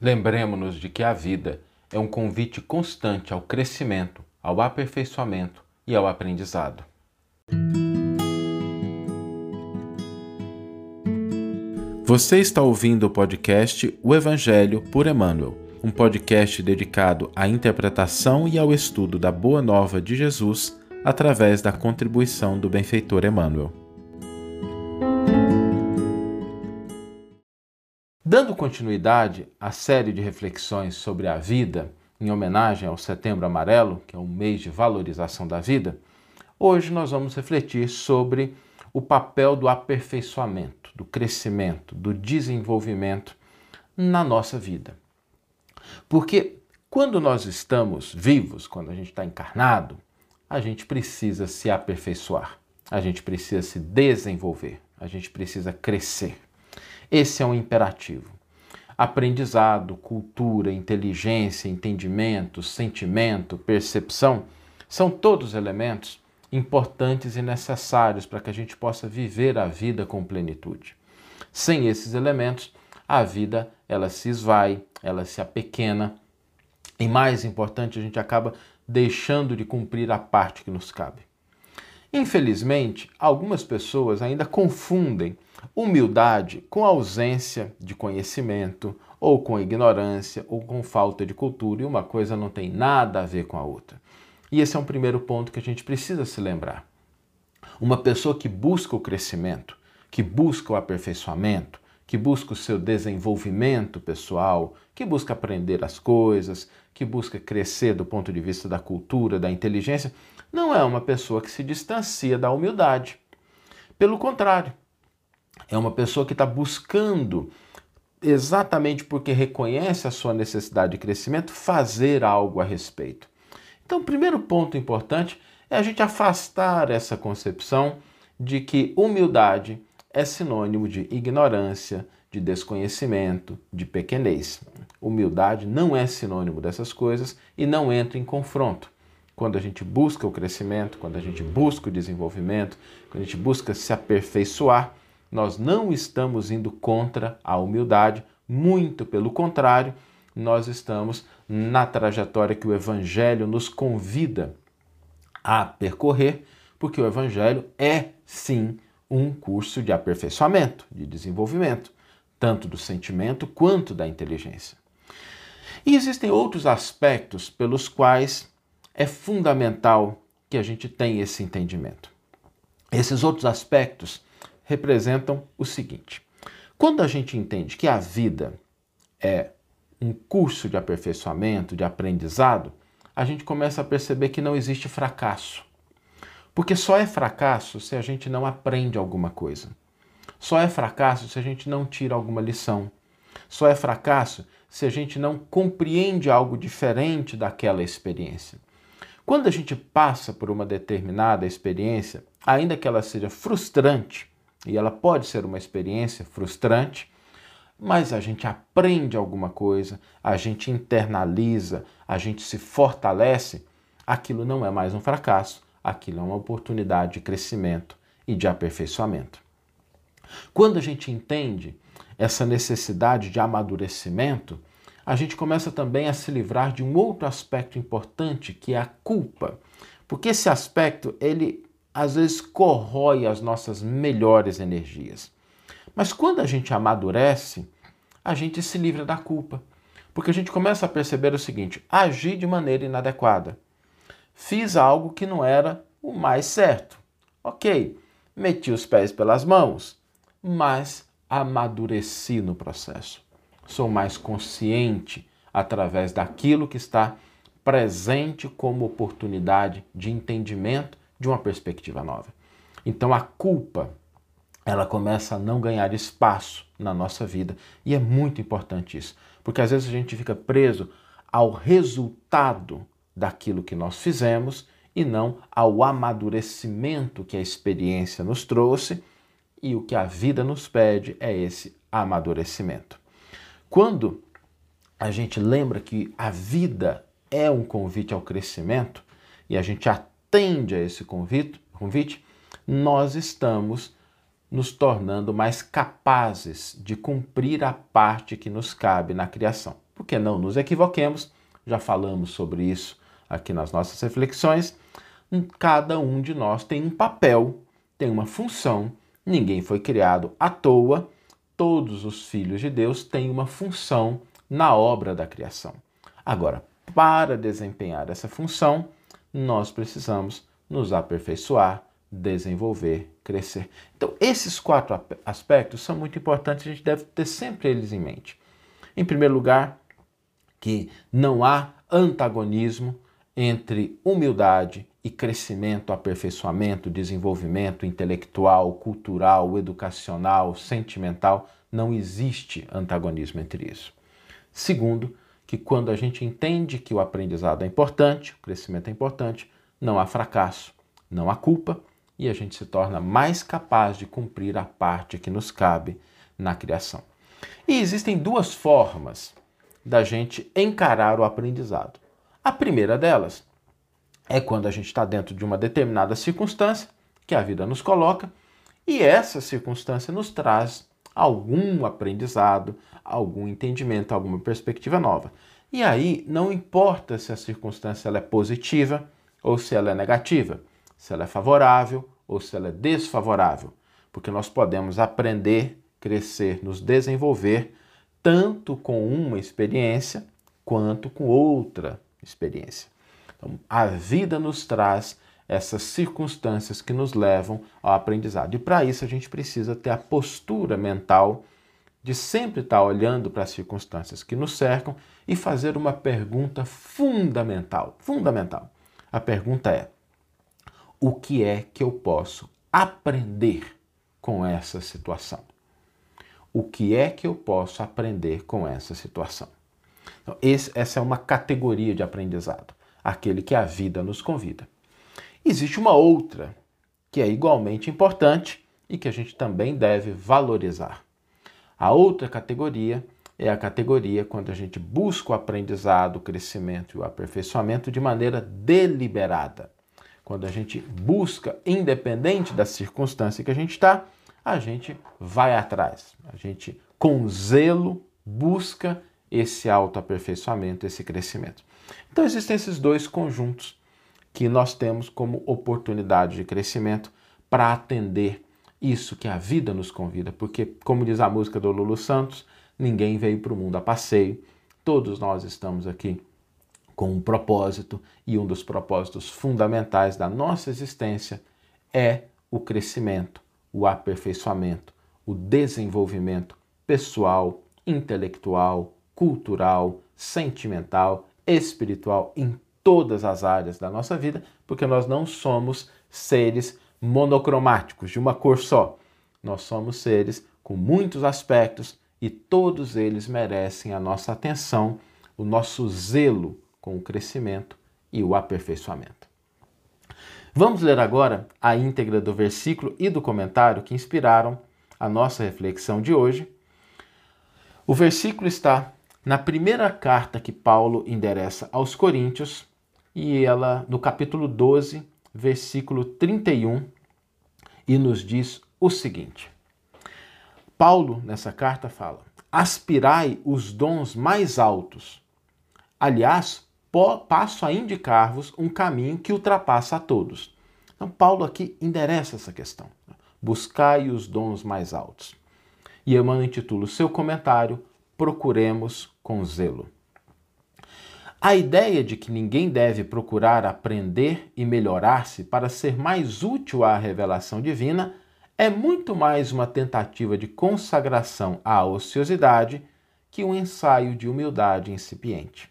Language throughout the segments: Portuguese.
Lembremos-nos de que a vida é um convite constante ao crescimento, ao aperfeiçoamento e ao aprendizado. Você está ouvindo o podcast O Evangelho por Emmanuel, um podcast dedicado à interpretação e ao estudo da Boa Nova de Jesus através da contribuição do benfeitor Emmanuel. Dando continuidade à série de reflexões sobre a vida, em homenagem ao Setembro Amarelo, que é um mês de valorização da vida, hoje nós vamos refletir sobre o papel do aperfeiçoamento, do crescimento, do desenvolvimento na nossa vida. Porque quando nós estamos vivos, quando a gente está encarnado, a gente precisa se aperfeiçoar, a gente precisa se desenvolver, a gente precisa crescer. Esse é um imperativo. Aprendizado, cultura, inteligência, entendimento, sentimento, percepção são todos elementos importantes e necessários para que a gente possa viver a vida com plenitude. Sem esses elementos, a vida ela se esvai, ela se apequena e mais importante, a gente acaba deixando de cumprir a parte que nos cabe. Infelizmente, algumas pessoas ainda confundem humildade com ausência de conhecimento, ou com ignorância, ou com falta de cultura, e uma coisa não tem nada a ver com a outra. E esse é um primeiro ponto que a gente precisa se lembrar. Uma pessoa que busca o crescimento, que busca o aperfeiçoamento, que busca o seu desenvolvimento pessoal, que busca aprender as coisas, que busca crescer do ponto de vista da cultura, da inteligência, não é uma pessoa que se distancia da humildade. Pelo contrário, é uma pessoa que está buscando, exatamente porque reconhece a sua necessidade de crescimento, fazer algo a respeito. Então, o primeiro ponto importante é a gente afastar essa concepção de que humildade é sinônimo de ignorância, de desconhecimento, de pequenez. Humildade não é sinônimo dessas coisas e não entra em confronto. Quando a gente busca o crescimento, quando a gente busca o desenvolvimento, quando a gente busca se aperfeiçoar, nós não estamos indo contra a humildade, muito pelo contrário, nós estamos na trajetória que o Evangelho nos convida a percorrer, porque o Evangelho é sim um curso de aperfeiçoamento, de desenvolvimento, tanto do sentimento quanto da inteligência. E existem outros aspectos pelos quais é fundamental que a gente tenha esse entendimento. Esses outros aspectos representam o seguinte: quando a gente entende que a vida é um curso de aperfeiçoamento, de aprendizado, a gente começa a perceber que não existe fracasso. Porque só é fracasso se a gente não aprende alguma coisa. Só é fracasso se a gente não tira alguma lição. Só é fracasso se a gente não compreende algo diferente daquela experiência. Quando a gente passa por uma determinada experiência, ainda que ela seja frustrante, e ela pode ser uma experiência frustrante, mas a gente aprende alguma coisa, a gente internaliza, a gente se fortalece, aquilo não é mais um fracasso, aquilo é uma oportunidade de crescimento e de aperfeiçoamento. Quando a gente entende essa necessidade de amadurecimento, a gente começa também a se livrar de um outro aspecto importante, que é a culpa. Porque esse aspecto, ele às vezes corrói as nossas melhores energias. Mas quando a gente amadurece, a gente se livra da culpa. Porque a gente começa a perceber o seguinte: agi de maneira inadequada. Fiz algo que não era o mais certo. Ok, meti os pés pelas mãos, mas amadureci no processo. Sou mais consciente através daquilo que está presente como oportunidade de entendimento de uma perspectiva nova. Então a culpa ela começa a não ganhar espaço na nossa vida e é muito importante isso, porque às vezes a gente fica preso ao resultado daquilo que nós fizemos e não ao amadurecimento que a experiência nos trouxe e o que a vida nos pede é esse amadurecimento. Quando a gente lembra que a vida é um convite ao crescimento e a gente atende a esse convite, convite nós estamos nos tornando mais capazes de cumprir a parte que nos cabe na criação. porque não nos equivoquemos, já falamos sobre isso aqui nas nossas reflexões. Cada um de nós tem um papel, tem uma função, ninguém foi criado à toa, todos os filhos de Deus têm uma função na obra da criação. Agora, para desempenhar essa função, nós precisamos nos aperfeiçoar, desenvolver, crescer. Então, esses quatro aspectos são muito importantes, a gente deve ter sempre eles em mente. Em primeiro lugar, que não há antagonismo entre humildade e crescimento, aperfeiçoamento, desenvolvimento intelectual, cultural, educacional, sentimental. Não existe antagonismo entre isso. Segundo, que quando a gente entende que o aprendizado é importante, o crescimento é importante, não há fracasso, não há culpa e a gente se torna mais capaz de cumprir a parte que nos cabe na criação. E existem duas formas da gente encarar o aprendizado. A primeira delas é quando a gente está dentro de uma determinada circunstância que a vida nos coloca e essa circunstância nos traz algum aprendizado, algum entendimento, alguma perspectiva nova. E aí não importa se a circunstância ela é positiva ou se ela é negativa se ela é favorável ou se ela é desfavorável, porque nós podemos aprender, crescer, nos desenvolver tanto com uma experiência quanto com outra experiência. Então, a vida nos traz essas circunstâncias que nos levam ao aprendizado. E para isso a gente precisa ter a postura mental de sempre estar olhando para as circunstâncias que nos cercam e fazer uma pergunta fundamental. Fundamental. A pergunta é: o que é que eu posso aprender com essa situação? O que é que eu posso aprender com essa situação? Então, esse, essa é uma categoria de aprendizado, aquele que a vida nos convida. Existe uma outra que é igualmente importante e que a gente também deve valorizar. A outra categoria é a categoria quando a gente busca o aprendizado, o crescimento e o aperfeiçoamento de maneira deliberada. Quando a gente busca, independente da circunstância que a gente está, a gente vai atrás. A gente, com zelo, busca esse autoaperfeiçoamento, esse crescimento. Então, existem esses dois conjuntos que nós temos como oportunidade de crescimento para atender isso que a vida nos convida, porque, como diz a música do Lulu Santos, ninguém veio para o mundo a passeio, todos nós estamos aqui com um propósito, e um dos propósitos fundamentais da nossa existência é o crescimento, o aperfeiçoamento, o desenvolvimento pessoal, intelectual, cultural, sentimental, espiritual, em todas as áreas da nossa vida, porque nós não somos seres monocromáticos, de uma cor só. Nós somos seres com muitos aspectos e todos eles merecem a nossa atenção, o nosso zelo com o crescimento e o aperfeiçoamento. Vamos ler agora a íntegra do versículo e do comentário que inspiraram a nossa reflexão de hoje. O versículo está na primeira carta que Paulo endereça aos Coríntios, e ela no capítulo 12, versículo 31, e nos diz o seguinte: Paulo, nessa carta, fala: aspirai os dons mais altos. Aliás, passo a indicar-vos um caminho que ultrapassa a todos. Então, Paulo aqui endereça essa questão. Buscai os dons mais altos. E Emmanuel intitula o seu comentário Procuremos com zelo. A ideia de que ninguém deve procurar aprender e melhorar-se para ser mais útil à revelação divina é muito mais uma tentativa de consagração à ociosidade que um ensaio de humildade incipiente.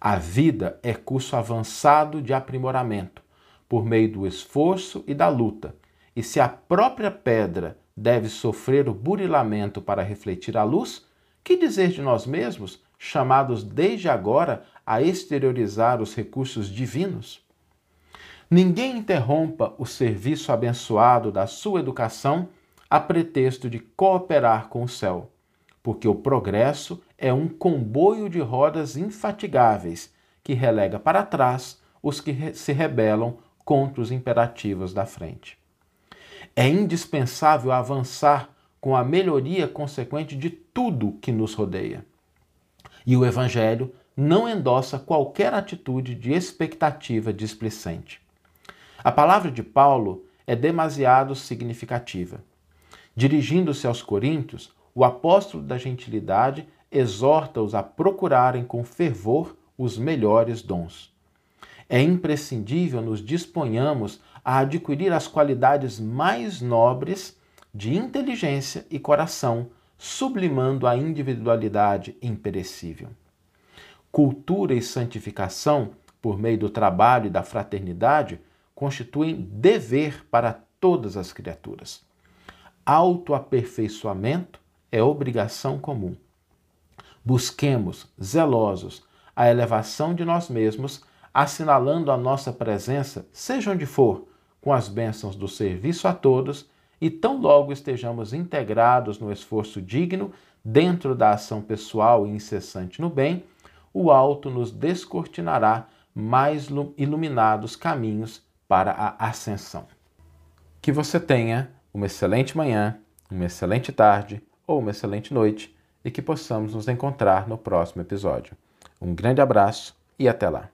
A vida é curso avançado de aprimoramento, por meio do esforço e da luta. E se a própria pedra deve sofrer o burilamento para refletir a luz, que dizer de nós mesmos, chamados desde agora a exteriorizar os recursos divinos? Ninguém interrompa o serviço abençoado da sua educação a pretexto de cooperar com o céu porque o progresso é um comboio de rodas infatigáveis que relega para trás os que se rebelam contra os imperativos da frente. É indispensável avançar com a melhoria consequente de tudo que nos rodeia. E o Evangelho não endossa qualquer atitude de expectativa displicente. A palavra de Paulo é demasiado significativa. Dirigindo-se aos coríntios, o apóstolo da gentilidade exorta-os a procurarem com fervor os melhores dons. É imprescindível nos disponhamos a adquirir as qualidades mais nobres de inteligência e coração, sublimando a individualidade imperecível. Cultura e santificação, por meio do trabalho e da fraternidade, constituem dever para todas as criaturas. Autoaperfeiçoamento é obrigação comum. Busquemos, zelosos, a elevação de nós mesmos, assinalando a nossa presença, seja onde for, com as bênçãos do serviço a todos, e tão logo estejamos integrados no esforço digno, dentro da ação pessoal e incessante no bem, o alto nos descortinará mais iluminados caminhos para a ascensão. Que você tenha uma excelente manhã, uma excelente tarde ou uma excelente noite e que possamos nos encontrar no próximo episódio. Um grande abraço e até lá!